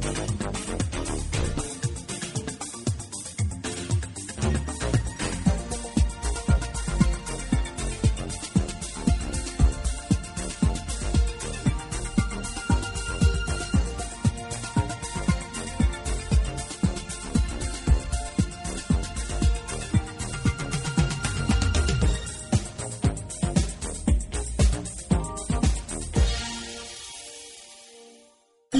Gracias.